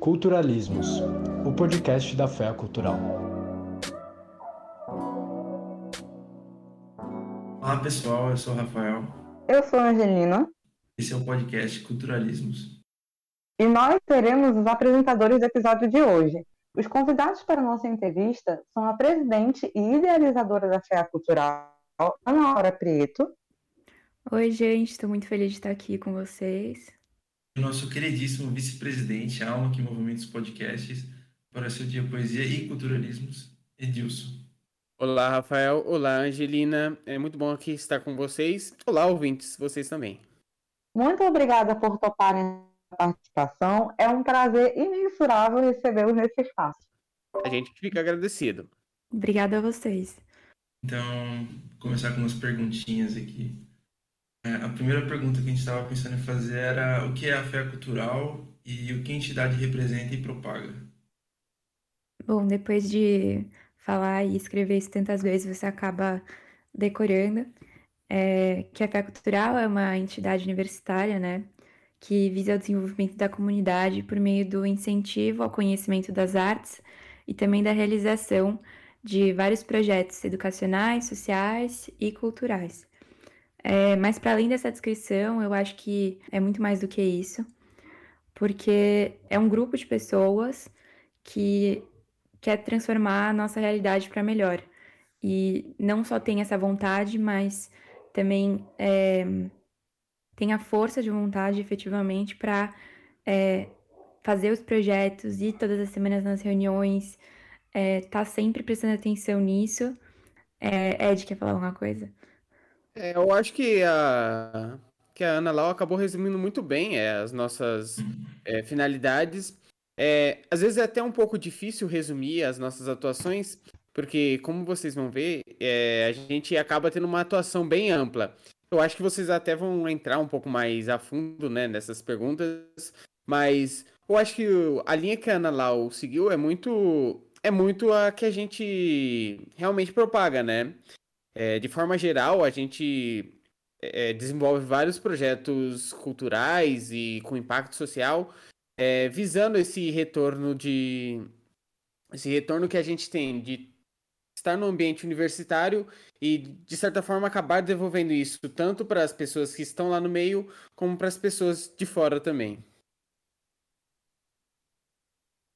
Culturalismos, o podcast da Fé Cultural. Olá pessoal, eu sou o Rafael. Eu sou a Angelina. Esse é o podcast Culturalismos. E nós seremos os apresentadores do episódio de hoje. Os convidados para a nossa entrevista são a presidente e idealizadora da FEA Cultural, Ana Laura Prieto. Oi, gente, estou muito feliz de estar aqui com vocês. Nosso queridíssimo vice-presidente, a alma que movimenta os podcasts, para o seu dia Poesia e Culturalismos, Edilson. Olá, Rafael. Olá, Angelina. É muito bom aqui estar com vocês. Olá, ouvintes, vocês também. Muito obrigada por toparem a participação. É um prazer imensurável recebê-los nesse espaço. A gente fica agradecido. Obrigada a vocês. Então, vou começar com umas perguntinhas aqui. É, a primeira pergunta que a gente estava pensando em fazer era o que é a fé cultural e o que a entidade representa e propaga? Bom, depois de falar e escrever isso tantas vezes, você acaba decorando. É, que a Fé Cultural é uma entidade universitária, né, que visa o desenvolvimento da comunidade por meio do incentivo ao conhecimento das artes e também da realização de vários projetos educacionais, sociais e culturais. É, mas para além dessa descrição, eu acho que é muito mais do que isso, porque é um grupo de pessoas que quer transformar a nossa realidade para melhor. E não só tem essa vontade, mas também é, tem a força de vontade efetivamente para é, fazer os projetos, ir todas as semanas nas reuniões, é, tá sempre prestando atenção nisso. É, Ed, quer falar alguma coisa? É, eu acho que a, que a Ana Lau acabou resumindo muito bem é, as nossas é, finalidades. É, às vezes é até um pouco difícil resumir as nossas atuações, porque, como vocês vão ver, é, a gente acaba tendo uma atuação bem ampla. Eu acho que vocês até vão entrar um pouco mais a fundo né, nessas perguntas, mas eu acho que a linha que a Ana Lau seguiu é muito, é muito a que a gente realmente propaga, né? É, de forma geral, a gente é, desenvolve vários projetos culturais e com impacto social, é, visando esse retorno de esse retorno que a gente tem de estar no ambiente universitário e de certa forma acabar devolvendo isso tanto para as pessoas que estão lá no meio como para as pessoas de fora também.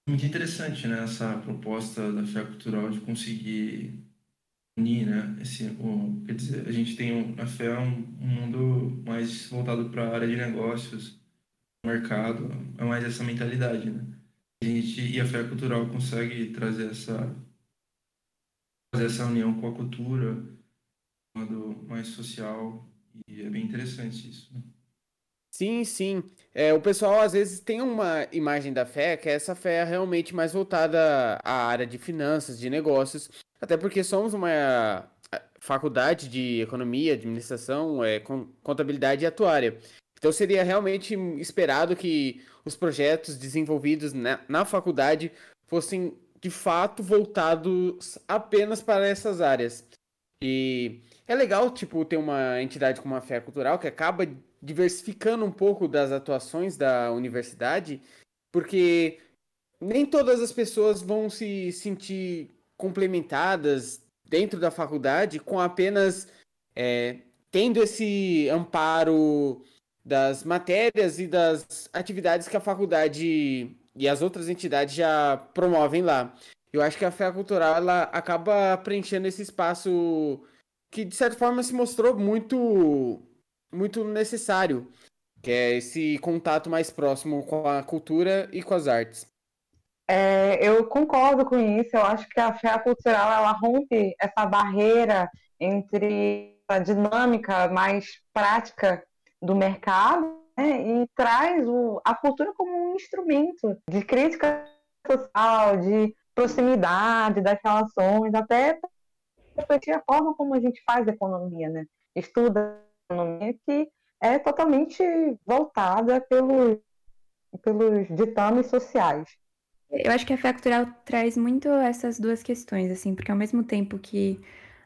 Muito interessante, né, essa proposta da fé cultural de conseguir unir, né? Esse, o, quer dizer, a gente tem a fé é um, um mundo mais voltado para a área de negócios, mercado, é mais essa mentalidade, né? A gente, e a fé cultural consegue trazer essa fazer essa união com a cultura, um modo mais social, e é bem interessante isso. Né? Sim, sim. É, o pessoal às vezes tem uma imagem da fé que é essa fé realmente mais voltada à área de finanças, de negócios, até porque somos uma faculdade de economia, administração, é, contabilidade e atuária. Então seria realmente esperado que os projetos desenvolvidos na, na faculdade fossem de fato voltados apenas para essas áreas. E é legal, tipo, ter uma entidade como a Fé Cultural que acaba diversificando um pouco das atuações da universidade, porque nem todas as pessoas vão se sentir complementadas dentro da faculdade com apenas é, tendo esse amparo das matérias e das atividades que a faculdade e as outras entidades já promovem lá. Eu acho que a fé cultural ela acaba preenchendo esse espaço que de certa forma se mostrou muito muito necessário, que é esse contato mais próximo com a cultura e com as artes. É, eu concordo com isso. Eu acho que a fé cultural ela rompe essa barreira entre a dinâmica mais prática do mercado né, e traz o, a cultura como um instrumento de crítica social, de proximidade das relações, até refletir a forma como a gente faz economia, né? Estuda economia que é totalmente voltada pelos, pelos ditames sociais. Eu acho que a fé cultural traz muito essas duas questões, assim, porque ao mesmo tempo que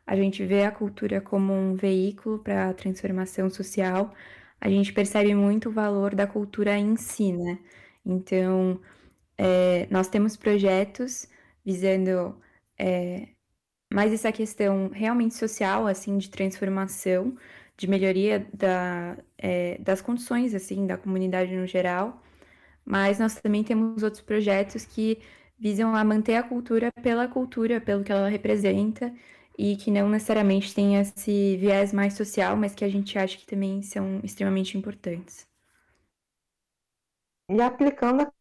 a gente vê a cultura como um veículo para a transformação social, a gente percebe muito o valor da cultura em si, né? Então, é, nós temos projetos visando é, mais essa questão realmente social, assim, de transformação, de melhoria da, é, das condições, assim, da comunidade no geral. Mas nós também temos outros projetos que visam a manter a cultura pela cultura, pelo que ela representa, e que não necessariamente tem esse viés mais social, mas que a gente acha que também são extremamente importantes. E aplicando a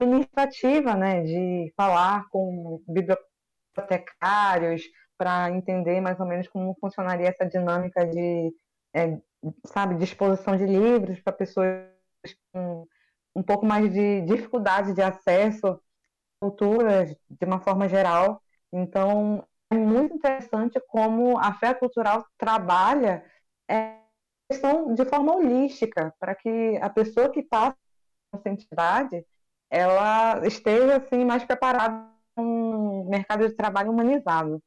administrativa, né, de falar com bibliotecários para entender mais ou menos como funcionaria essa dinâmica de, é, sabe, disposição de livros para pessoas com um pouco mais de dificuldade de acesso à cultura de uma forma geral. Então, é muito interessante como a fé cultural trabalha é, questão de forma holística, para que a pessoa que passa essa entidade ela esteja assim mais preparada para um mercado de trabalho humanizado.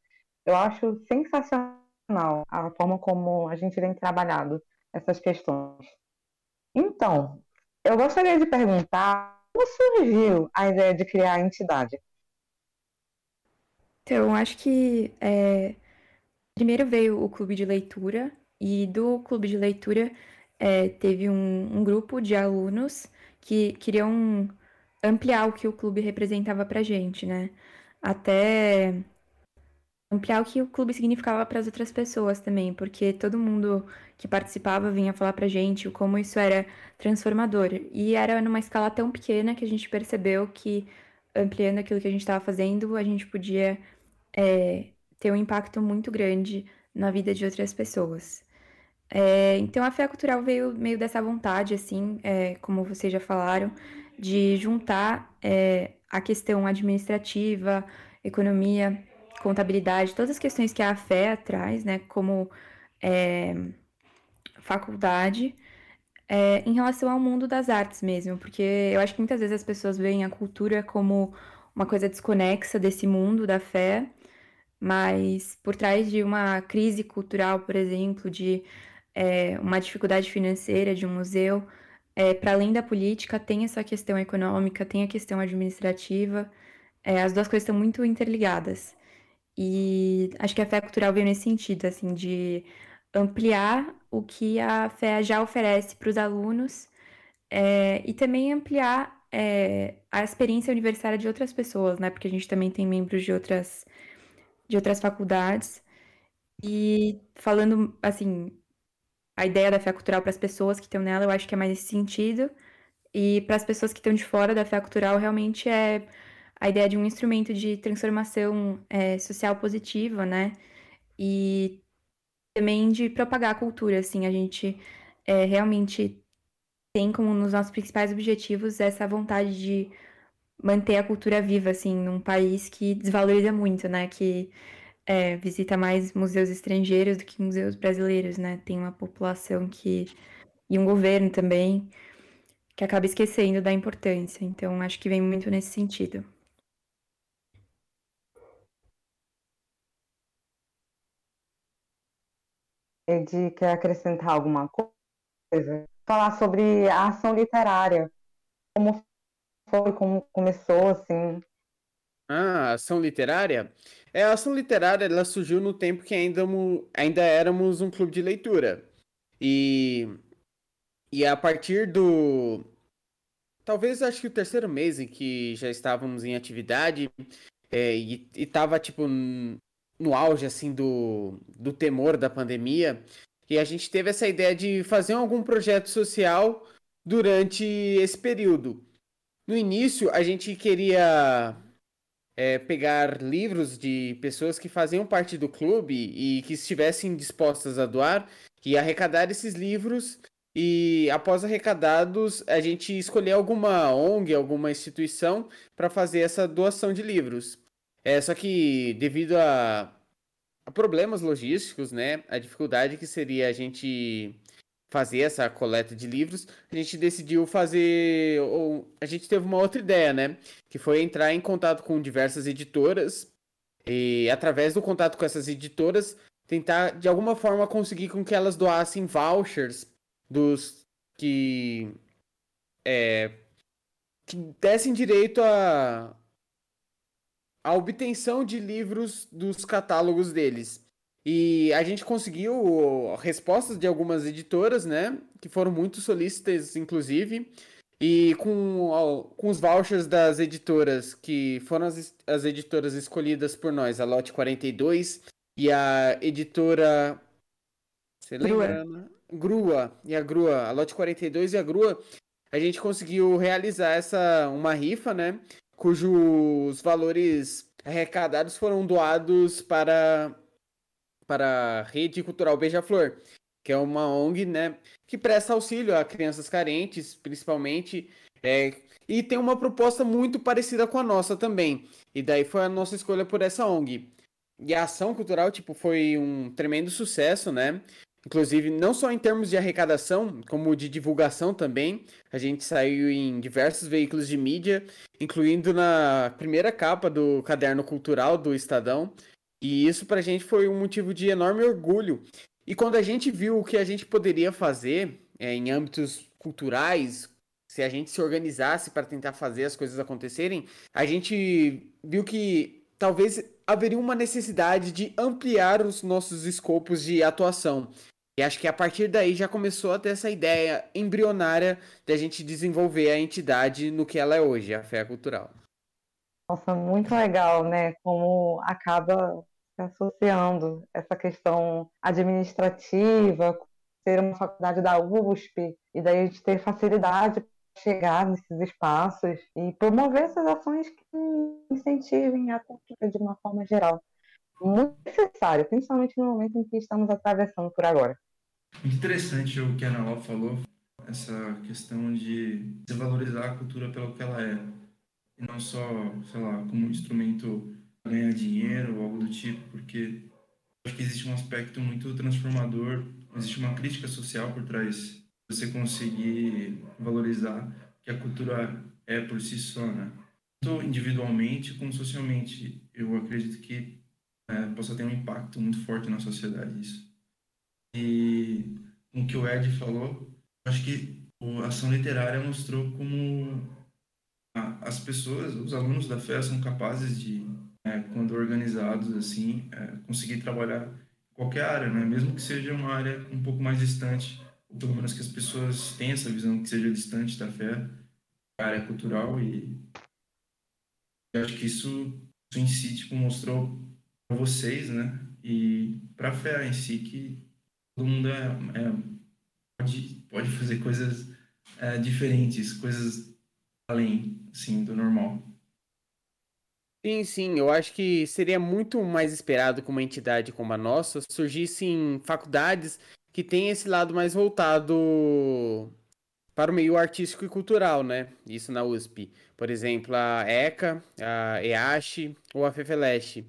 Eu acho sensacional a forma como a gente vem trabalhando essas questões. Então, eu gostaria de perguntar como surgiu a ideia de criar a entidade? Então, acho que é, primeiro veio o clube de leitura, e do clube de leitura é, teve um, um, grupo de alunos que queriam ampliar o que o clube representava pra gente, né? Até ampliar o que o clube significava para as outras pessoas também, porque todo mundo que participava vinha falar pra gente como isso era transformador. E era numa escala tão pequena que a gente percebeu que ampliando aquilo que a gente estava fazendo, a gente podia é, ter um impacto muito grande na vida de outras pessoas. É, então a fé cultural veio meio dessa vontade, assim, é, como vocês já falaram, de juntar é, a questão administrativa, economia, contabilidade, todas as questões que a fé traz, né, como é, faculdade, é, em relação ao mundo das artes mesmo, porque eu acho que muitas vezes as pessoas veem a cultura como uma coisa desconexa desse mundo da fé, mas por trás de uma crise cultural, por exemplo, de é, uma dificuldade financeira de um museu, é, para além da política, tem essa questão econômica, tem a questão administrativa, é, as duas coisas estão muito interligadas. E acho que a fé cultural veio nesse sentido, assim, de ampliar o que a fé já oferece para os alunos é, e também ampliar é, a experiência universitária de outras pessoas, né? Porque a gente também tem membros de outras, de outras faculdades. E falando, assim, a ideia da fé cultural para as pessoas que estão nela, eu acho que é mais nesse sentido. E para as pessoas que estão de fora da fé cultural, realmente é a ideia de um instrumento de transformação é, social positiva, né? E também de propagar a cultura, assim, a gente é, realmente tem como um dos nossos principais objetivos essa vontade de manter a cultura viva, assim, num país que desvaloriza muito, né? Que é, visita mais museus estrangeiros do que museus brasileiros, né? Tem uma população que. e um governo também que acaba esquecendo da importância. Então, acho que vem muito nesse sentido. Ed quer acrescentar alguma coisa? Falar sobre a ação literária. Como foi, como começou, assim. Ah, ação literária? É, a ação literária ela surgiu no tempo que ainda, ainda éramos um clube de leitura. E, e a partir do. Talvez acho que o terceiro mês em que já estávamos em atividade é, e, e tava tipo no auge assim do, do temor da pandemia. E a gente teve essa ideia de fazer algum projeto social durante esse período. No início, a gente queria é, pegar livros de pessoas que faziam parte do clube e que estivessem dispostas a doar e arrecadar esses livros. E após arrecadados, a gente escolher alguma ONG, alguma instituição para fazer essa doação de livros. É, só que devido a, a problemas logísticos, né, a dificuldade que seria a gente fazer essa coleta de livros, a gente decidiu fazer. Ou, a gente teve uma outra ideia, né? Que foi entrar em contato com diversas editoras e, através do contato com essas editoras, tentar de alguma forma conseguir com que elas doassem vouchers dos que. É, que dessem direito a, a obtenção de livros dos catálogos deles. E a gente conseguiu respostas de algumas editoras, né? Que foram muito solícitas, inclusive. E com, com os vouchers das editoras, que foram as, as editoras escolhidas por nós, a Lote 42 e a editora. Você lembra? Grua. Grua. E a Grua, a Lote 42 e a Grua, a gente conseguiu realizar essa uma rifa, né? Cujos valores arrecadados foram doados para, para a Rede Cultural Beija-Flor que é uma ONG, né, que presta auxílio a crianças carentes, principalmente, é, e tem uma proposta muito parecida com a nossa também. E daí foi a nossa escolha por essa ONG. E a ação cultural, tipo, foi um tremendo sucesso, né? Inclusive, não só em termos de arrecadação, como de divulgação também. A gente saiu em diversos veículos de mídia, incluindo na primeira capa do caderno cultural do Estadão. E isso pra gente foi um motivo de enorme orgulho. E quando a gente viu o que a gente poderia fazer é, em âmbitos culturais, se a gente se organizasse para tentar fazer as coisas acontecerem, a gente viu que talvez haveria uma necessidade de ampliar os nossos escopos de atuação. E acho que a partir daí já começou a ter essa ideia embrionária de a gente desenvolver a entidade no que ela é hoje, a fé cultural. Nossa, muito legal, né? Como acaba se associando essa questão administrativa, ser uma faculdade da USP, e daí a gente ter facilidade para chegar nesses espaços e promover essas ações que incentivem a cultura de uma forma geral. Muito necessário, principalmente no momento em que estamos atravessando por agora. Muito interessante o que a Ana falou, essa questão de valorizar a cultura pelo que ela é, e não só, sei lá, como um instrumento ganhar dinheiro ou algo do tipo, porque acho que existe um aspecto muito transformador, existe uma crítica social por trás você conseguir valorizar que a cultura é por si só, né? Tanto individualmente como socialmente, eu acredito que é, possa ter um impacto muito forte na sociedade isso. E com o que o Ed falou, acho que a ação literária mostrou como as pessoas, os alunos da FEA são capazes de é, quando organizados assim, é, conseguir trabalhar qualquer área, né? mesmo que seja uma área um pouco mais distante, ou pelo menos que as pessoas tenham essa visão que seja distante da fé, área cultural e eu acho que isso, isso em si tipo, mostrou para vocês, né, e para a fé em si que todo mundo é, é pode, pode fazer coisas é, diferentes, coisas além, assim, do normal. Sim, sim, eu acho que seria muito mais esperado que uma entidade como a nossa surgissem faculdades que têm esse lado mais voltado para o meio artístico e cultural, né? Isso na USP. Por exemplo, a ECA, a EASH ou a FEFELESH.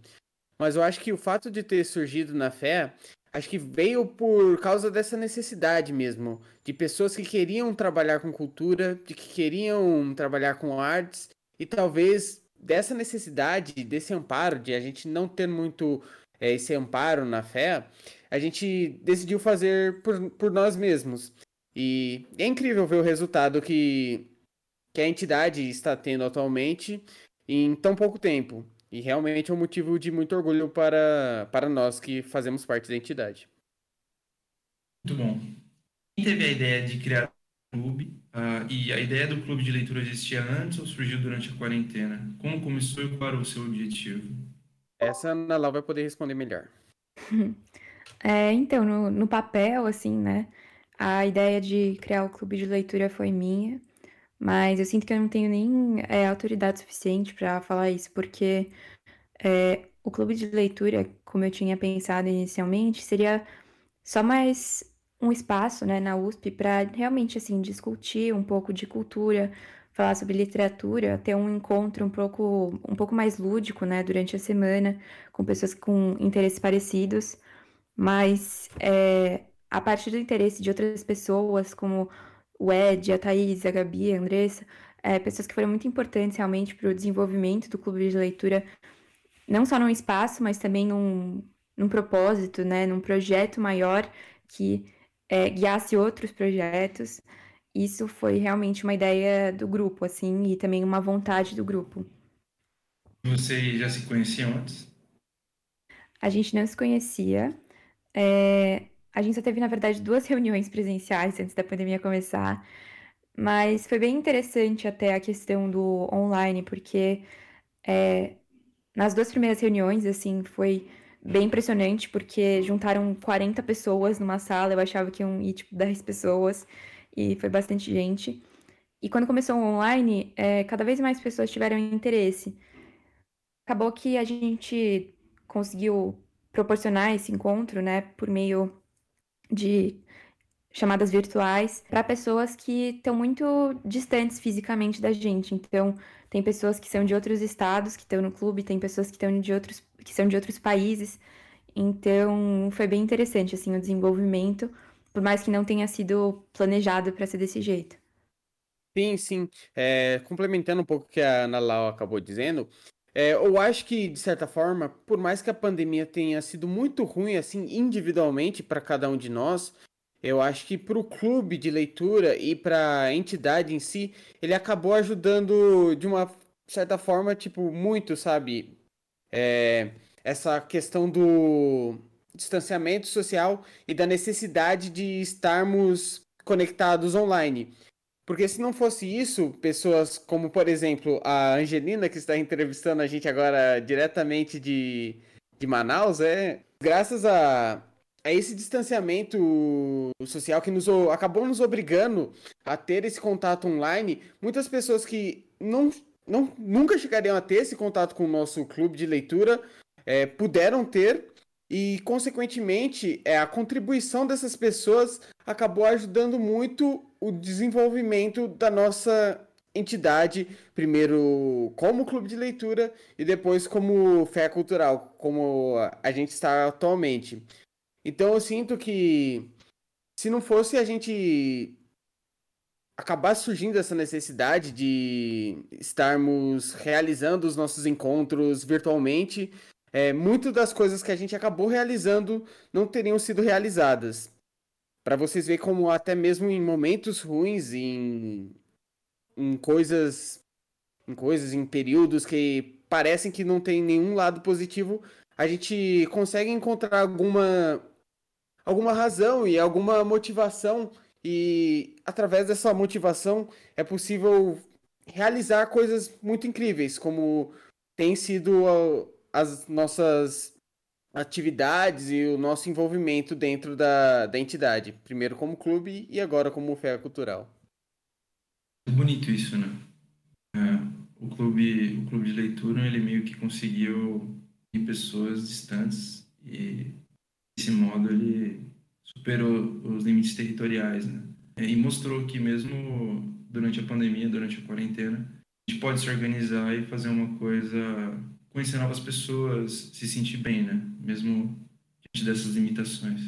Mas eu acho que o fato de ter surgido na fé, acho que veio por causa dessa necessidade mesmo, de pessoas que queriam trabalhar com cultura, de que queriam trabalhar com artes e talvez dessa necessidade, desse amparo, de a gente não ter muito é, esse amparo na fé, a gente decidiu fazer por, por nós mesmos. E é incrível ver o resultado que, que a entidade está tendo atualmente em tão pouco tempo. E realmente é um motivo de muito orgulho para, para nós que fazemos parte da entidade. Muito bom. Quem teve a ideia de criar o clube Uh, e a ideia do clube de leitura existia antes ou surgiu durante a quarentena? Como começou e qual era o seu objetivo? Essa Ana Lau vai poder responder melhor. É, então, no, no papel, assim, né? A ideia de criar o clube de leitura foi minha, mas eu sinto que eu não tenho nem é, autoridade suficiente para falar isso, porque é, o clube de leitura, como eu tinha pensado inicialmente, seria só mais um espaço, né, na USP para realmente assim discutir um pouco de cultura, falar sobre literatura, ter um encontro um pouco um pouco mais lúdico, né, durante a semana com pessoas com interesses parecidos, mas é, a partir do interesse de outras pessoas, como o Ed, a Thaís, a Gabi, a Andressa, é, pessoas que foram muito importantes realmente para o desenvolvimento do clube de leitura, não só num espaço, mas também num, num propósito, né, num projeto maior que é, guiasse outros projetos. isso foi realmente uma ideia do grupo, assim, e também uma vontade do grupo. Vocês já se conheciam antes? A gente não se conhecia. É... A gente só teve, na verdade, duas reuniões presenciais antes da pandemia começar. Mas foi bem interessante até a questão do online, porque é... nas duas primeiras reuniões, assim, foi bem impressionante, porque juntaram 40 pessoas numa sala. Eu achava que iam ir, tipo, 10 pessoas e foi bastante gente. E quando começou o online, é, cada vez mais pessoas tiveram interesse. Acabou que a gente conseguiu proporcionar esse encontro, né, por meio de chamadas virtuais para pessoas que estão muito distantes fisicamente da gente. Então, tem pessoas que são de outros estados que estão no clube, tem pessoas que estão de outros que são de outros países. Então, foi bem interessante assim o desenvolvimento por mais que não tenha sido planejado para ser desse jeito. Sim, sim. É, complementando um pouco o que a Ana Lau acabou dizendo, é, eu acho que, de certa forma, por mais que a pandemia tenha sido muito ruim, assim, individualmente para cada um de nós, eu acho que para o clube de leitura e para a entidade em si, ele acabou ajudando de uma certa forma, tipo, muito, sabe? É, essa questão do distanciamento social e da necessidade de estarmos conectados online. Porque se não fosse isso, pessoas como, por exemplo, a Angelina, que está entrevistando a gente agora diretamente de, de Manaus, é graças a, a esse distanciamento social que nos acabou nos obrigando a ter esse contato online, muitas pessoas que não, não nunca chegariam a ter esse contato com o nosso clube de leitura é, puderam ter e, consequentemente, é, a contribuição dessas pessoas acabou ajudando muito o desenvolvimento da nossa entidade, primeiro como clube de leitura e depois como fé cultural, como a gente está atualmente. Então eu sinto que se não fosse a gente acabar surgindo essa necessidade de estarmos realizando os nossos encontros virtualmente, é, muitas das coisas que a gente acabou realizando não teriam sido realizadas. Para vocês verem como até mesmo em momentos ruins, em, em coisas, em coisas, em períodos que parecem que não tem nenhum lado positivo, a gente consegue encontrar alguma alguma razão e alguma motivação. E através dessa motivação é possível realizar coisas muito incríveis, como tem sido as nossas atividades e o nosso envolvimento dentro da, da entidade, primeiro como clube e agora como fé cultural. É bonito isso, né? É, o clube, o clube de leitura, ele meio que conseguiu em pessoas distantes e desse modo ele superou os limites territoriais, né? E mostrou que mesmo durante a pandemia, durante a quarentena, a gente pode se organizar e fazer uma coisa conhecer novas pessoas, se sentir bem, né? Mesmo diante dessas limitações.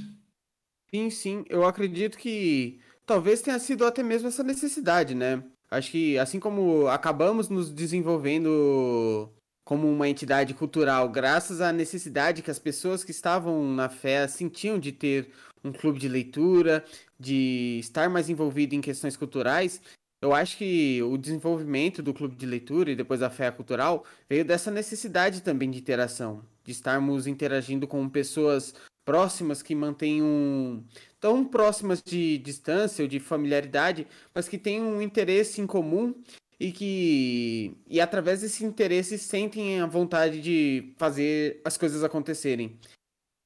Sim, sim. Eu acredito que talvez tenha sido até mesmo essa necessidade, né? Acho que assim como acabamos nos desenvolvendo como uma entidade cultural, graças à necessidade que as pessoas que estavam na fé sentiam de ter um clube de leitura, de estar mais envolvido em questões culturais, eu acho que o desenvolvimento do clube de leitura e depois da fé cultural veio dessa necessidade também de interação, de estarmos interagindo com pessoas próximas que mantenham tão próximas de distância ou de familiaridade, mas que têm um interesse em comum e que e através desse interesse sentem a vontade de fazer as coisas acontecerem.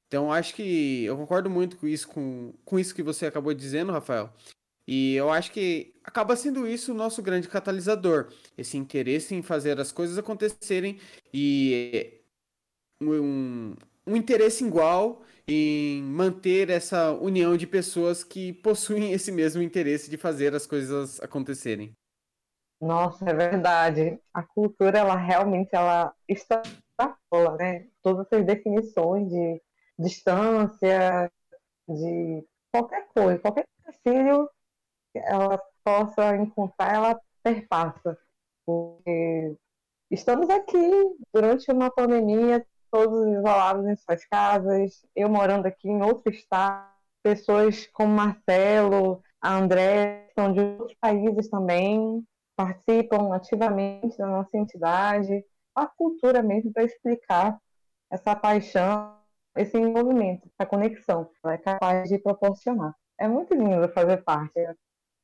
Então acho que eu concordo muito com isso com, com isso que você acabou dizendo, Rafael. E eu acho que acaba sendo isso o nosso grande catalisador, esse interesse em fazer as coisas acontecerem e um, um interesse igual em manter essa união de pessoas que possuem esse mesmo interesse de fazer as coisas acontecerem. Nossa, é verdade. A cultura, ela realmente ela extrapola, né? Todas as definições de distância, de qualquer coisa, qualquer empecilho ela possa encontrar, ela perpassa. Porque estamos aqui durante uma pandemia, todos isolados em suas casas, eu morando aqui em outro estado, pessoas como Marcelo, a André são de outros países também, participam ativamente da nossa entidade, a cultura mesmo para explicar essa paixão, esse envolvimento, essa conexão que ela é capaz de proporcionar. É muito lindo fazer parte.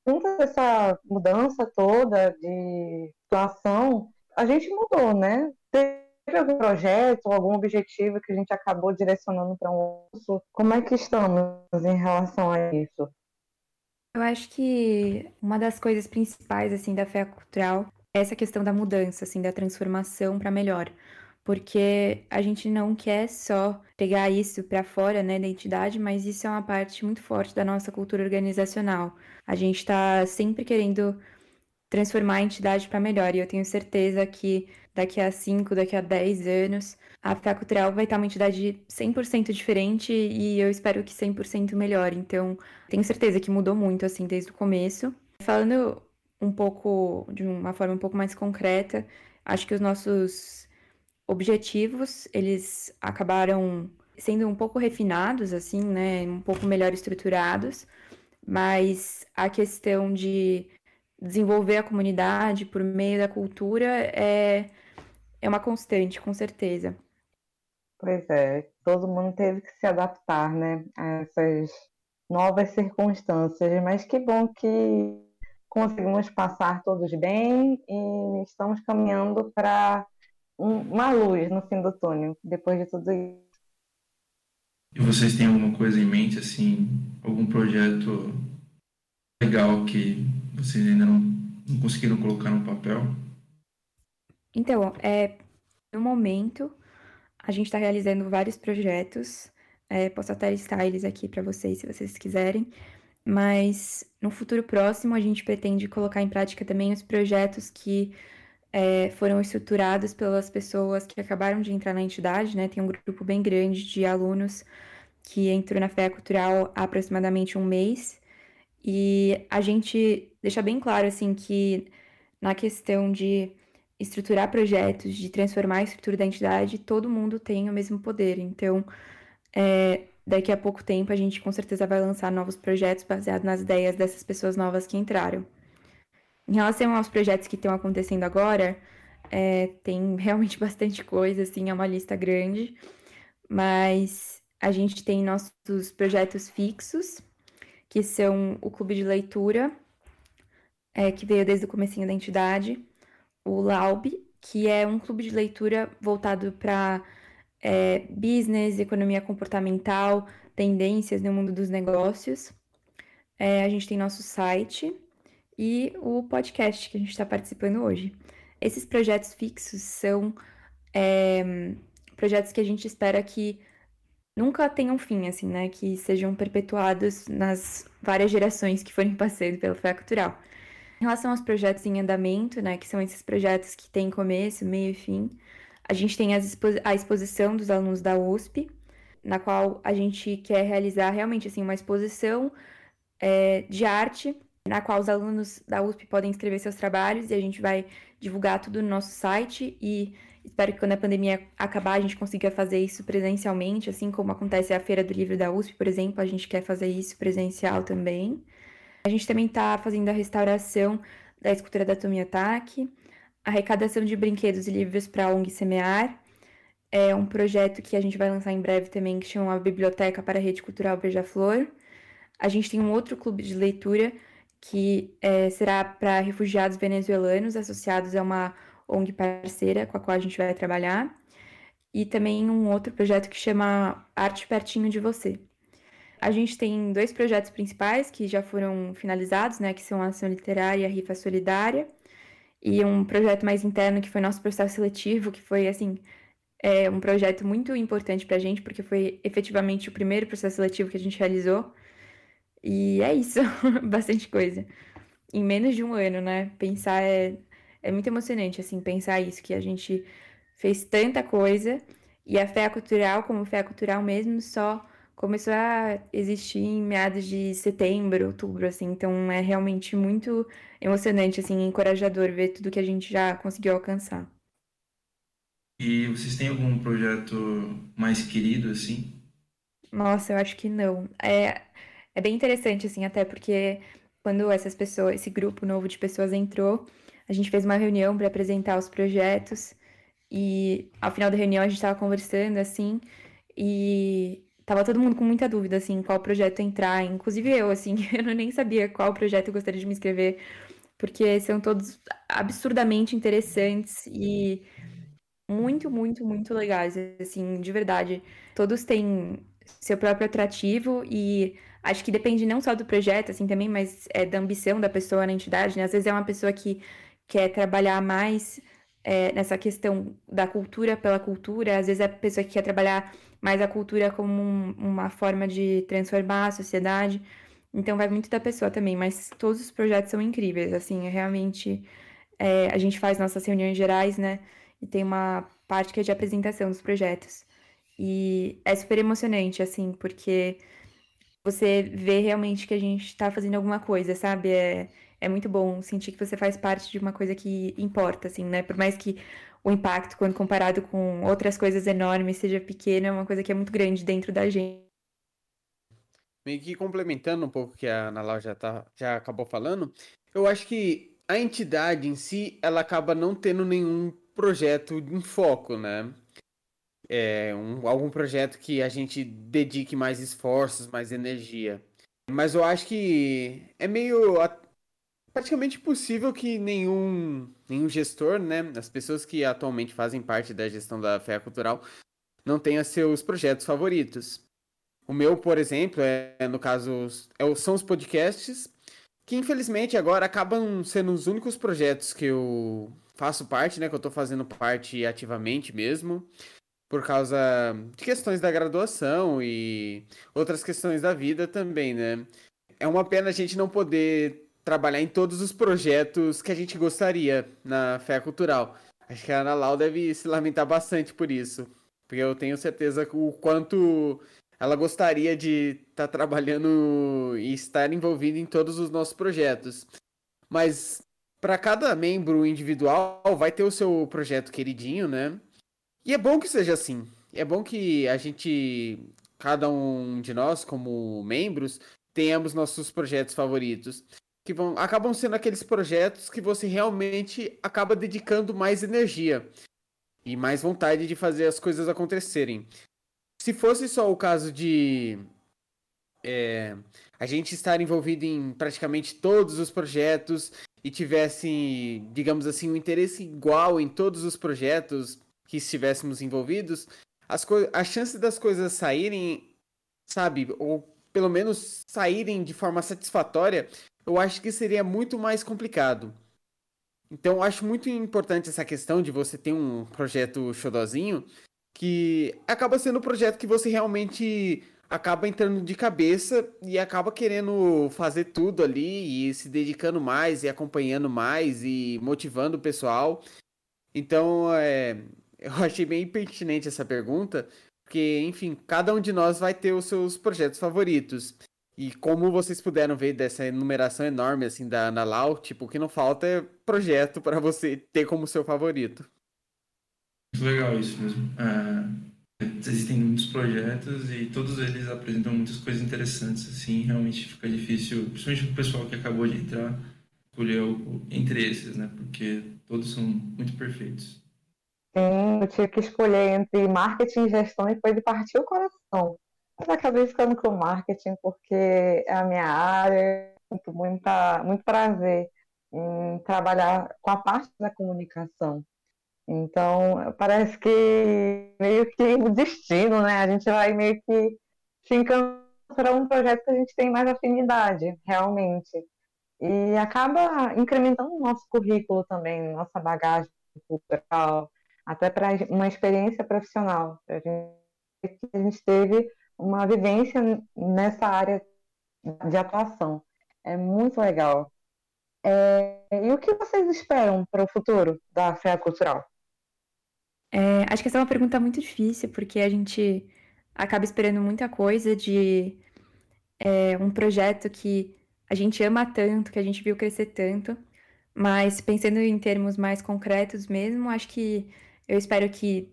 Junto dessa mudança toda de situação, a gente mudou, né? Teve algum projeto, algum objetivo que a gente acabou direcionando para um curso? Como é que estamos em relação a isso? Eu acho que uma das coisas principais assim da fé cultural é essa questão da mudança, assim, da transformação para melhor. Porque a gente não quer só pegar isso para fora, né, da entidade, mas isso é uma parte muito forte da nossa cultura organizacional. A gente está sempre querendo transformar a entidade para melhor. E eu tenho certeza que daqui a 5, daqui a 10 anos, a Fé Cultural vai estar uma entidade 100% diferente e eu espero que 100% melhor. Então, tenho certeza que mudou muito, assim, desde o começo. Falando um pouco, de uma forma um pouco mais concreta, acho que os nossos objetivos, eles acabaram sendo um pouco refinados, assim, né, um pouco melhor estruturados, mas a questão de desenvolver a comunidade por meio da cultura é, é uma constante, com certeza. Pois é, todo mundo teve que se adaptar, né, a essas novas circunstâncias, mas que bom que conseguimos passar todos bem e estamos caminhando para uma luz no fim do túnel, depois de tudo isso. E vocês têm alguma coisa em mente, assim, algum projeto legal que vocês ainda não, não conseguiram colocar no papel? Então, é, no momento, a gente está realizando vários projetos. É, posso até listar eles aqui para vocês, se vocês quiserem. Mas no futuro próximo, a gente pretende colocar em prática também os projetos que é, foram estruturados pelas pessoas que acabaram de entrar na entidade, né? Tem um grupo bem grande de alunos que entrou na Fé Cultural há aproximadamente um mês. E a gente deixa bem claro, assim, que na questão de estruturar projetos, de transformar a estrutura da entidade, todo mundo tem o mesmo poder. Então, é, daqui a pouco tempo, a gente com certeza vai lançar novos projetos baseados nas ideias dessas pessoas novas que entraram. Em relação aos projetos que estão acontecendo agora, é, tem realmente bastante coisa, assim, é uma lista grande, mas a gente tem nossos projetos fixos, que são o Clube de Leitura, é, que veio desde o comecinho da entidade, o LAUB, que é um clube de leitura voltado para é, business, economia comportamental, tendências no mundo dos negócios. É, a gente tem nosso site e o podcast que a gente está participando hoje. Esses projetos fixos são é, projetos que a gente espera que nunca tenham fim, assim, né? Que sejam perpetuados nas várias gerações que forem passando pela Fé Cultural. Em relação aos projetos em andamento, né, que são esses projetos que têm começo, meio e fim, a gente tem expo a exposição dos alunos da USP, na qual a gente quer realizar realmente assim uma exposição é, de arte, na qual os alunos da USP podem escrever seus trabalhos e a gente vai divulgar tudo no nosso site e espero que quando a pandemia acabar a gente consiga fazer isso presencialmente, assim como acontece a Feira do Livro da USP, por exemplo, a gente quer fazer isso presencial também. A gente também está fazendo a restauração da escultura da Tomiotaki, arrecadação de brinquedos e livros para a ONG Semear. É um projeto que a gente vai lançar em breve também, que chama a Biblioteca para a Rede Cultural Beija-Flor. A gente tem um outro clube de leitura que é, será para refugiados venezuelanos associados a uma ONG parceira com a qual a gente vai trabalhar. E também um outro projeto que chama Arte Pertinho de Você. A gente tem dois projetos principais que já foram finalizados, né, que são a Ação Literária e a Rifa Solidária, e um projeto mais interno que foi nosso processo seletivo, que foi, assim, é um projeto muito importante para a gente, porque foi efetivamente o primeiro processo seletivo que a gente realizou. E é isso, bastante coisa. Em menos de um ano, né? Pensar é, é muito emocionante, assim, pensar isso, que a gente fez tanta coisa e a fé cultural, como fé cultural mesmo, só começou a existir em meados de setembro, outubro, assim, então é realmente muito emocionante, assim, encorajador ver tudo que a gente já conseguiu alcançar. E vocês têm algum projeto mais querido, assim? Nossa, eu acho que não. É, é bem interessante, assim, até porque quando essas pessoas, esse grupo novo de pessoas entrou, a gente fez uma reunião para apresentar os projetos e ao final da reunião a gente estava conversando assim e tava todo mundo com muita dúvida assim qual projeto entrar, inclusive eu assim, eu nem sabia qual projeto eu gostaria de me inscrever, porque são todos absurdamente interessantes e muito, muito, muito legais, assim, de verdade. Todos têm seu próprio atrativo e acho que depende não só do projeto, assim, também, mas é da ambição da pessoa na entidade, né? Às vezes é uma pessoa que quer trabalhar mais é, nessa questão da cultura pela cultura, às vezes é a pessoa que quer trabalhar mais a cultura como um, uma forma de transformar a sociedade. Então vai muito da pessoa também, mas todos os projetos são incríveis, assim, é realmente é, a gente faz nossas reuniões gerais, né? E tem uma parte que é de apresentação dos projetos. E é super emocionante, assim, porque você vê realmente que a gente está fazendo alguma coisa, sabe? É, é muito bom sentir que você faz parte de uma coisa que importa, assim, né? Por mais que o impacto, quando comparado com outras coisas enormes, seja pequeno, é uma coisa que é muito grande dentro da gente. Meio que complementando um pouco o que a Ana já, tá, já acabou falando, eu acho que a entidade em si, ela acaba não tendo nenhum projeto em foco, né? É, um, algum projeto que a gente dedique mais esforços, mais energia. Mas eu acho que é meio praticamente impossível que nenhum, nenhum gestor, né, as pessoas que atualmente fazem parte da gestão da fé cultural, não tenha seus projetos favoritos. O meu, por exemplo, é no caso é, são os podcasts, que infelizmente agora acabam sendo os únicos projetos que eu faço parte, né? Que eu tô fazendo parte ativamente mesmo. Por causa de questões da graduação e outras questões da vida também, né? É uma pena a gente não poder trabalhar em todos os projetos que a gente gostaria na Fé Cultural. Acho que a Ana Lau deve se lamentar bastante por isso. Porque eu tenho certeza o quanto ela gostaria de estar tá trabalhando e estar envolvida em todos os nossos projetos. Mas para cada membro individual vai ter o seu projeto queridinho, né? E é bom que seja assim. É bom que a gente, cada um de nós, como membros, tenhamos nossos projetos favoritos. Que vão, acabam sendo aqueles projetos que você realmente acaba dedicando mais energia e mais vontade de fazer as coisas acontecerem. Se fosse só o caso de é, a gente estar envolvido em praticamente todos os projetos e tivesse, digamos assim, um interesse igual em todos os projetos que estivéssemos envolvidos, as a chance das coisas saírem, sabe, ou pelo menos saírem de forma satisfatória, eu acho que seria muito mais complicado. Então, eu acho muito importante essa questão de você ter um projeto xodozinho que acaba sendo um projeto que você realmente acaba entrando de cabeça e acaba querendo fazer tudo ali e se dedicando mais e acompanhando mais e motivando o pessoal. Então, é, eu achei bem pertinente essa pergunta, porque, enfim, cada um de nós vai ter os seus projetos favoritos. E como vocês puderam ver dessa enumeração enorme assim da Ana Lau, tipo, o que não falta é projeto para você ter como seu favorito. Muito legal isso mesmo. É existem muitos projetos e todos eles apresentam muitas coisas interessantes, assim, realmente fica difícil, principalmente para o pessoal que acabou de entrar, escolher entre esses, né, porque todos são muito perfeitos. Sim, eu tive que escolher entre marketing e gestão e foi de partir o coração. Mas acabei ficando com marketing porque é a minha área, muito, muita, muito prazer em trabalhar com a parte da comunicação. Então, parece que meio que o destino, né? A gente vai meio que se encontrar um projeto que a gente tem mais afinidade, realmente. E acaba incrementando o nosso currículo também, nossa bagagem cultural, até para uma experiência profissional. A gente, a gente teve uma vivência nessa área de atuação. É muito legal. É, e o que vocês esperam para o futuro da Feira Cultural? É, acho que essa é uma pergunta muito difícil, porque a gente acaba esperando muita coisa de é, um projeto que a gente ama tanto, que a gente viu crescer tanto, mas pensando em termos mais concretos mesmo, acho que eu espero que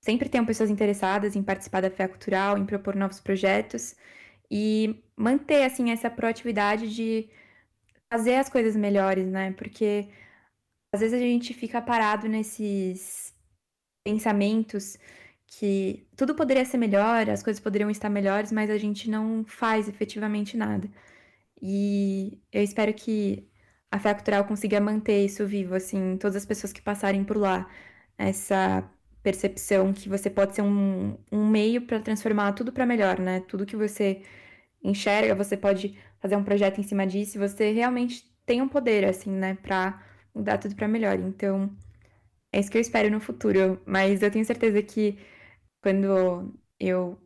sempre tenham pessoas interessadas em participar da Fé Cultural, em propor novos projetos e manter assim essa proatividade de fazer as coisas melhores, né? Porque às vezes a gente fica parado nesses pensamentos que tudo poderia ser melhor, as coisas poderiam estar melhores, mas a gente não faz efetivamente nada. E eu espero que a Fé Cultural consiga manter isso vivo, assim, todas as pessoas que passarem por lá, essa percepção que você pode ser um, um meio para transformar tudo para melhor, né? Tudo que você enxerga, você pode fazer um projeto em cima disso, você realmente tem um poder, assim, né, para mudar tudo para melhor. Então, é isso que eu espero no futuro. Mas eu tenho certeza que quando eu,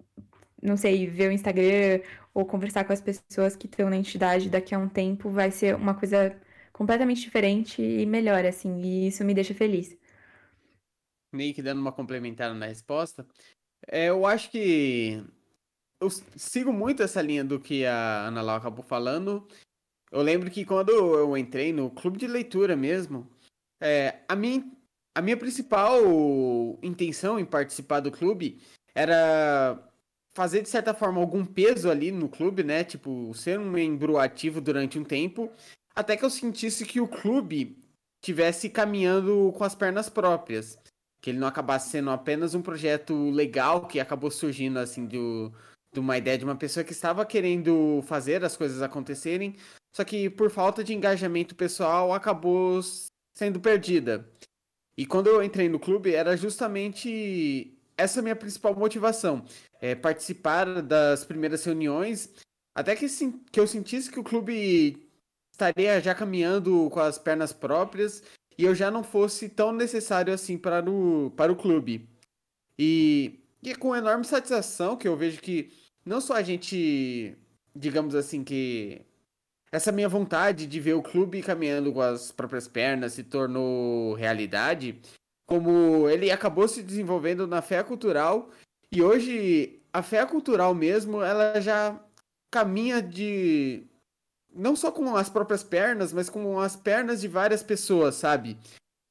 não sei, ver o Instagram ou conversar com as pessoas que estão na entidade daqui a um tempo, vai ser uma coisa completamente diferente e melhor, assim, e isso me deixa feliz. Nick dando uma complementada na resposta. É, eu acho que eu sigo muito essa linha do que a Ana Laura acabou falando. Eu lembro que quando eu entrei no clube de leitura mesmo, é, a, minha, a minha principal intenção em participar do clube era fazer, de certa forma, algum peso ali no clube, né? Tipo, ser um membro ativo durante um tempo, até que eu sentisse que o clube tivesse caminhando com as pernas próprias. Que ele não acabasse sendo apenas um projeto legal que acabou surgindo, assim, do, de uma ideia de uma pessoa que estava querendo fazer as coisas acontecerem, só que por falta de engajamento pessoal acabou sendo perdida. E quando eu entrei no clube, era justamente essa minha principal motivação, é participar das primeiras reuniões, até que, que eu sentisse que o clube estaria já caminhando com as pernas próprias e eu já não fosse tão necessário assim para o, para o clube. E, e é com enorme satisfação que eu vejo que não só a gente, digamos assim, que essa minha vontade de ver o clube caminhando com as próprias pernas se tornou realidade, como ele acabou se desenvolvendo na fé cultural e hoje a fé cultural mesmo, ela já caminha de não só com as próprias pernas, mas com as pernas de várias pessoas, sabe?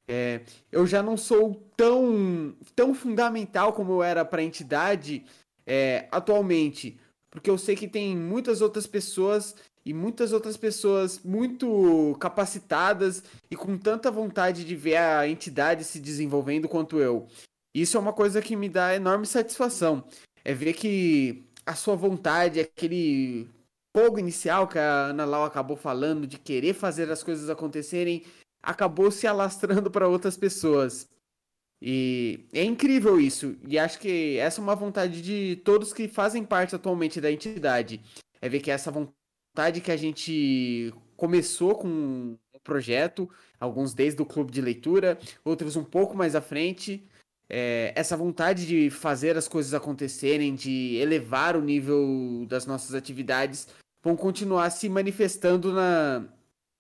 É, eu já não sou tão, tão fundamental como eu era para a entidade é, atualmente, porque eu sei que tem muitas outras pessoas e muitas outras pessoas muito capacitadas e com tanta vontade de ver a entidade se desenvolvendo quanto eu. Isso é uma coisa que me dá enorme satisfação. É ver que a sua vontade, aquele fogo inicial que a Ana Lau acabou falando de querer fazer as coisas acontecerem, acabou se alastrando para outras pessoas. E é incrível isso. E acho que essa é uma vontade de todos que fazem parte atualmente da entidade. É ver que essa vontade que a gente começou com um projeto, alguns desde o clube de leitura, outros um pouco mais à frente. É, essa vontade de fazer as coisas acontecerem, de elevar o nível das nossas atividades, vão continuar se manifestando na,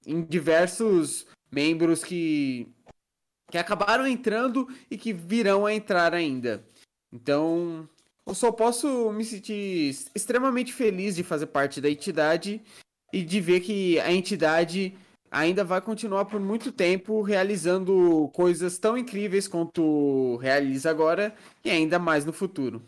em diversos membros que que acabaram entrando e que virão a entrar ainda. Então, eu só posso me sentir extremamente feliz de fazer parte da entidade e de ver que a entidade ainda vai continuar por muito tempo realizando coisas tão incríveis quanto realiza agora e ainda mais no futuro.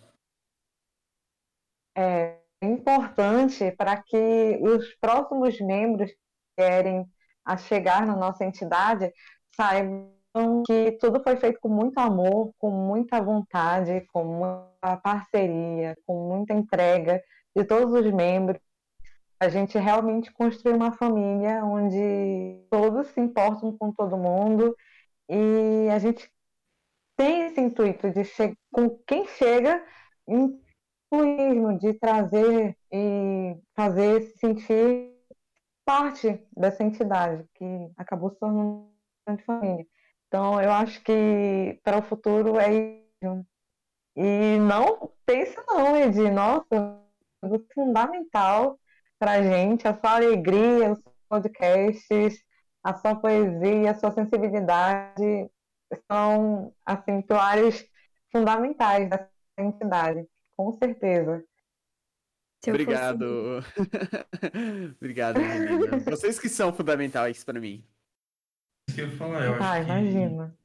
É importante para que os próximos membros que querem a chegar na nossa entidade saibam que tudo foi feito com muito amor, com muita vontade, com muita parceria, com muita entrega de todos os membros. A gente realmente construiu uma família onde todos se importam com todo mundo e a gente tem esse intuito de com quem chega, de trazer e fazer se sentir parte dessa entidade que acabou se tornando uma família. Então, eu acho que para o futuro é isso. E não pense não, Edi, nossa, é fundamental para a gente, a sua alegria, os podcasts, a sua poesia, a sua sensibilidade são, assim, pilares fundamentais dessa entidade, com certeza. Obrigado. Obrigado, menina. Vocês que são fundamentais para mim que eu ia falar. Eu ah, acho imagina.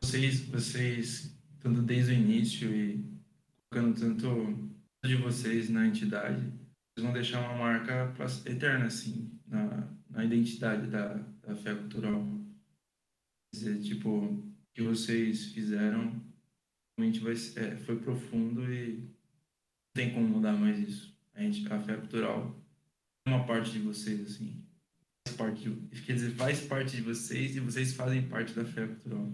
Que vocês, vocês, tanto desde o início e colocando tanto de vocês na entidade, vocês vão deixar uma marca eterna, assim, na, na identidade da, da fé cultural. Quer dizer, tipo, o que vocês fizeram realmente vai, é, foi profundo e tem como mudar mais isso. A, gente, a fé cultural é uma parte de vocês, assim. Faz parte de, quer dizer, faz parte de vocês e vocês fazem parte da fé cultural.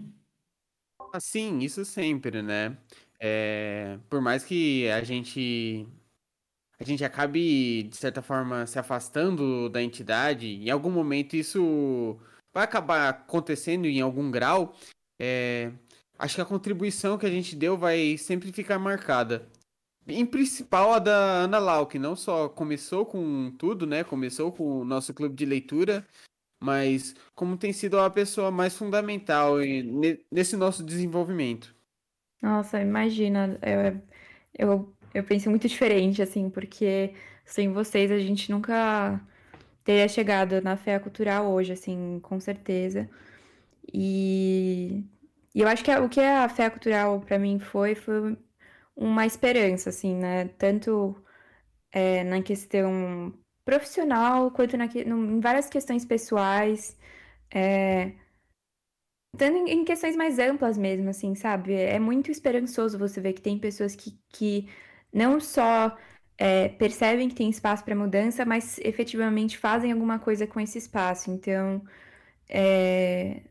Assim, isso sempre, né? É, por mais que a gente a gente acabe, de certa forma, se afastando da entidade, em algum momento isso vai acabar acontecendo em algum grau. É, acho que a contribuição que a gente deu vai sempre ficar marcada. Em principal a da Ana Lau, que não só começou com tudo, né? Começou com o nosso clube de leitura, mas como tem sido a pessoa mais fundamental nesse nosso desenvolvimento. Nossa, imagina, eu, eu, eu penso muito diferente, assim, porque sem vocês a gente nunca teria chegado na fé cultural hoje, assim, com certeza. E, e eu acho que o que a fé cultural para mim foi, foi uma esperança, assim, né? Tanto é, na questão profissional quanto na, em várias questões pessoais. É, tanto em, em questões mais amplas mesmo, assim, sabe? É muito esperançoso você ver que tem pessoas que, que não só é, percebem que tem espaço para mudança, mas efetivamente fazem alguma coisa com esse espaço. Então, é,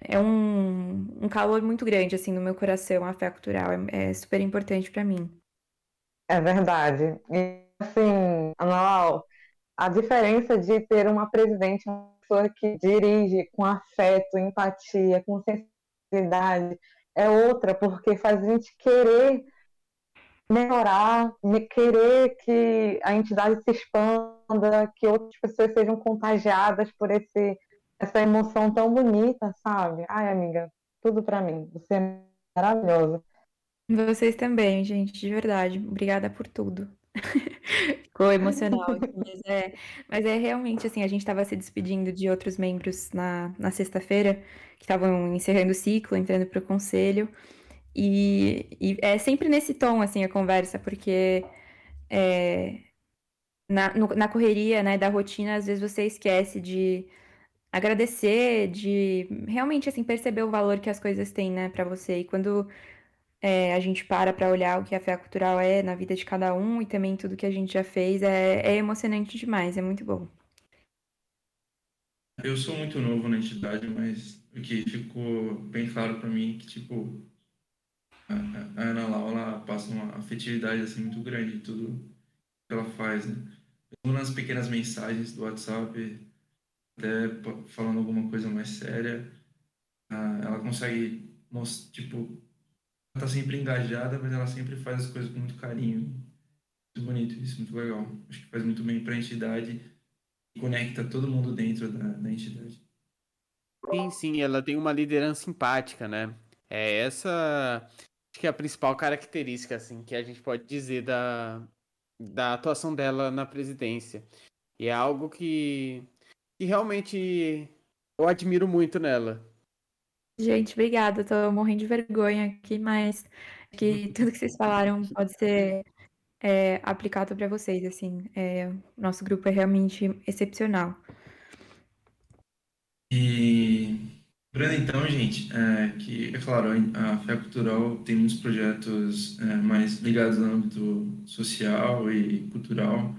é um, um calor muito grande, assim, no meu coração, a fé cultural. É, é super importante para mim. É verdade. E, assim, Ana a diferença de ter uma presidente, uma pessoa que dirige com afeto, empatia, com sensibilidade, é outra, porque faz a gente querer melhorar, querer que a entidade se expanda, que outras pessoas sejam contagiadas por esse, essa emoção tão bonita, sabe? Ai, amiga, tudo para mim. Você é maravilhosa. Vocês também, gente, de verdade. Obrigada por tudo. Ficou emocional, mas é, mas é realmente assim, a gente estava se despedindo de outros membros na, na sexta-feira, que estavam encerrando o ciclo, entrando para o conselho, e, e, é sempre nesse tom, assim, a conversa, porque é, na, no, na correria, né, da rotina, às vezes você esquece de agradecer, de realmente, assim, perceber o valor que as coisas têm, né, para você, e quando é, a gente para para olhar o que a fé cultural é na vida de cada um e também tudo que a gente já fez, é, é emocionante demais, é muito bom. Eu sou muito novo na entidade, mas o que ficou bem claro para mim é que, tipo, a, Ana Laura passa uma afetividade, assim, muito grande tudo que ela faz, né? nas pequenas mensagens do WhatsApp, até falando alguma coisa mais séria, ela consegue, tipo, tá sempre engajada, mas ela sempre faz as coisas com muito carinho. Muito bonito isso, muito legal. Acho que faz muito bem para a entidade e conecta todo mundo dentro da, da entidade. Sim, sim, ela tem uma liderança simpática, né? É essa acho que é a principal característica assim que a gente pode dizer da, da atuação dela na presidência. E é algo que, que realmente eu admiro muito nela. Gente, obrigada. Tô morrendo de vergonha aqui, mas que tudo que vocês falaram pode ser é, aplicado para vocês, assim. É, nosso grupo é realmente excepcional. E, Bruna, então, gente, é, que, é claro, a Fé Cultural tem muitos projetos é, mais ligados ao âmbito social e cultural,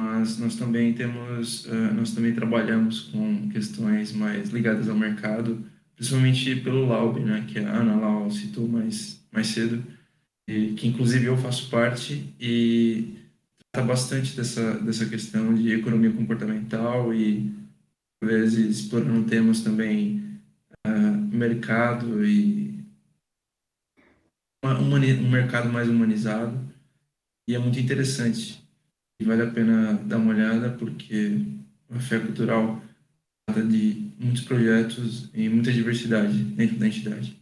mas nós também temos, é, nós também trabalhamos com questões mais ligadas ao mercado, principalmente pelo Laub, né, que a Ana Lau citou mais, mais cedo, e, que inclusive eu faço parte, e trata bastante dessa, dessa questão de economia comportamental e, às vezes, explorando temas também uh, mercado e um mercado mais humanizado, e é muito interessante. E vale a pena dar uma olhada, porque a fé cultural trata de muitos projetos e muita diversidade dentro da entidade.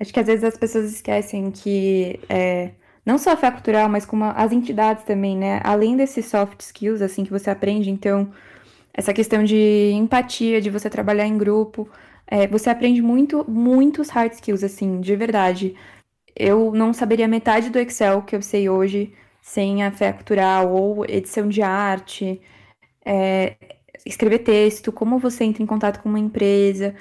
Acho que às vezes as pessoas esquecem que é, não só a fé cultural, mas como as entidades também, né? Além desses soft skills, assim, que você aprende, então, essa questão de empatia, de você trabalhar em grupo, é, você aprende muito, muitos hard skills, assim, de verdade. Eu não saberia metade do Excel que eu sei hoje sem a fé cultural ou edição de arte. É, escrever texto, como você entra em contato com uma empresa.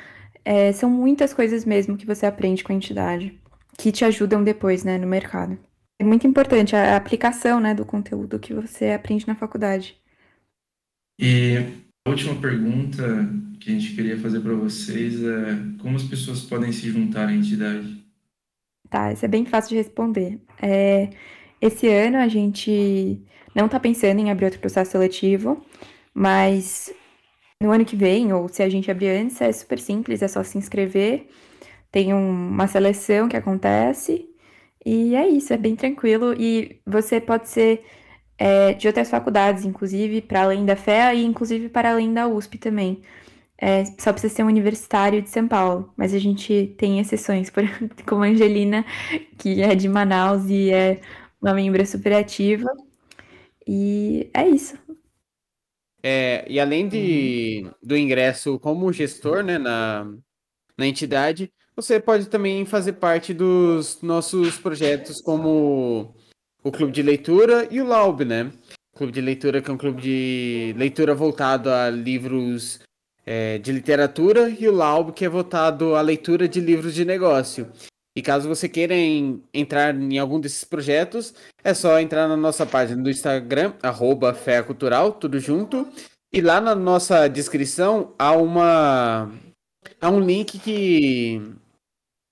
É, são muitas coisas mesmo que você aprende com a entidade, que te ajudam depois, né, no mercado. É muito importante a aplicação, né, do conteúdo que você aprende na faculdade. E a última pergunta que a gente queria fazer para vocês é como as pessoas podem se juntar à entidade? Tá, isso é bem fácil de responder. É, esse ano a gente não está pensando em abrir outro processo seletivo, mas no ano que vem, ou se a gente abrir antes, é super simples, é só se inscrever. Tem um, uma seleção que acontece e é isso, é bem tranquilo. E você pode ser é, de outras faculdades, inclusive, para além da FEA e inclusive para além da USP também. É, só precisa ser um universitário de São Paulo, mas a gente tem exceções, por, como a Angelina, que é de Manaus e é uma membra super ativa. E é isso. É, e além de, do ingresso como gestor né, na, na entidade, você pode também fazer parte dos nossos projetos como o Clube de Leitura e o LAUB, né? O Clube de Leitura, que é um clube de leitura voltado a livros é, de literatura, e o LAUB, que é voltado à leitura de livros de negócio. E caso você queira em, entrar em algum desses projetos, é só entrar na nossa página do Instagram, arroba Cultural, tudo junto. E lá na nossa descrição há uma. há um link que.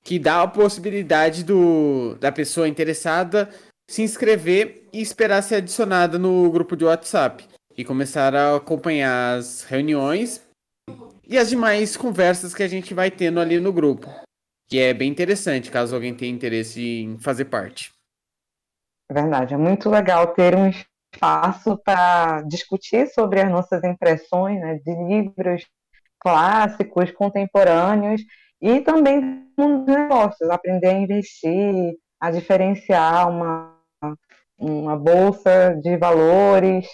que dá a possibilidade do, da pessoa interessada se inscrever e esperar ser adicionada no grupo de WhatsApp. E começar a acompanhar as reuniões e as demais conversas que a gente vai tendo ali no grupo que é bem interessante, caso alguém tenha interesse em fazer parte. É verdade, é muito legal ter um espaço para discutir sobre as nossas impressões né, de livros clássicos, contemporâneos e também nos negócios, aprender a investir, a diferenciar uma, uma bolsa de valores.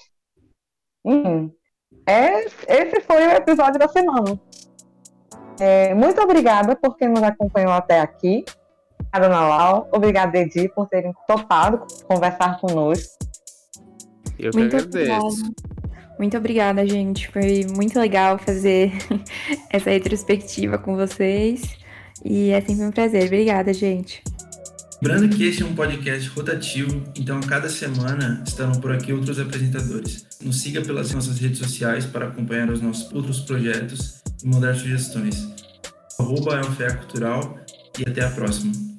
Enfim, é, esse foi o episódio da semana. É, muito obrigada por quem nos acompanhou até aqui. Obrigada, Nalau. Obrigada, Edi, por terem topado conversar conosco. Eu que muito agradeço. Obrigada. Muito obrigada, gente. Foi muito legal fazer essa retrospectiva com vocês. E é sempre um prazer. Obrigada, gente. Lembrando que este é um podcast rotativo, então a cada semana estarão por aqui outros apresentadores. Nos siga pelas nossas redes sociais para acompanhar os nossos outros projetos e mandar sugestões. Arroba é Cultural e até a próxima.